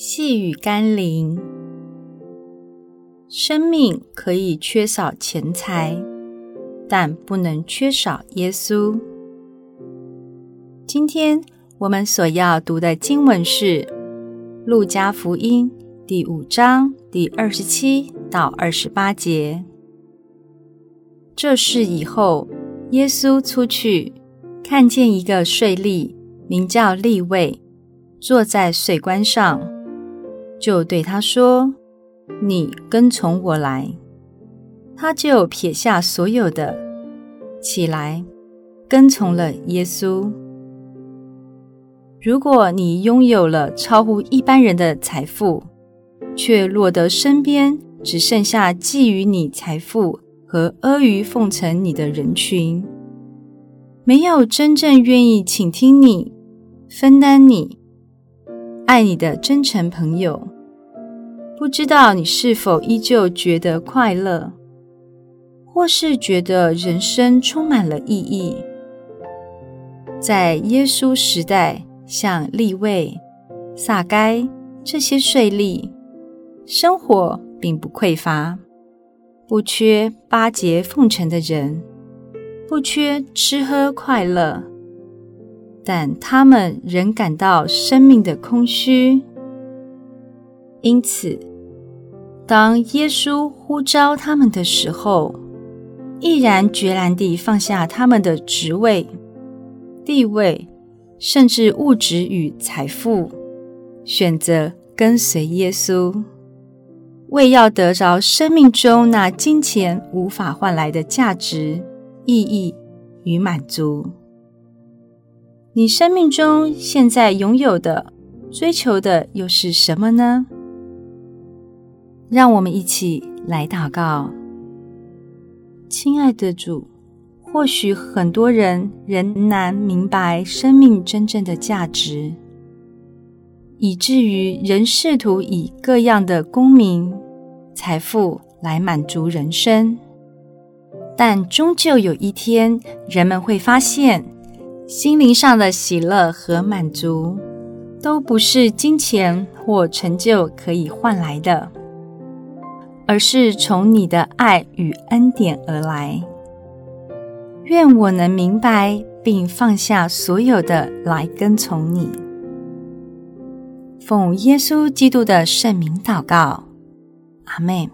细雨甘霖，生命可以缺少钱财，但不能缺少耶稣。今天我们所要读的经文是《路加福音》第五章第二十七到二十八节。这事以后，耶稣出去，看见一个税吏，名叫利未，坐在税关上。就对他说：“你跟从我来。”他就撇下所有的，起来跟从了耶稣。如果你拥有了超乎一般人的财富，却落得身边只剩下觊觎你财富和阿谀奉承你的人群，没有真正愿意倾听你、分担你。爱你的真诚朋友，不知道你是否依旧觉得快乐，或是觉得人生充满了意义？在耶稣时代，像利未、撒该这些税吏，生活并不匮乏，不缺巴结奉承的人，不缺吃喝快乐。但他们仍感到生命的空虚，因此，当耶稣呼召他们的时候，毅然决然地放下他们的职位、地位，甚至物质与财富，选择跟随耶稣，为要得着生命中那金钱无法换来的价值、意义与满足。你生命中现在拥有的、追求的又是什么呢？让我们一起来祷告。亲爱的主，或许很多人仍难明白生命真正的价值，以至于仍试图以各样的功名、财富来满足人生。但终究有一天，人们会发现。心灵上的喜乐和满足，都不是金钱或成就可以换来的，而是从你的爱与恩典而来。愿我能明白并放下所有的来跟从你。奉耶稣基督的圣名祷告，阿妹。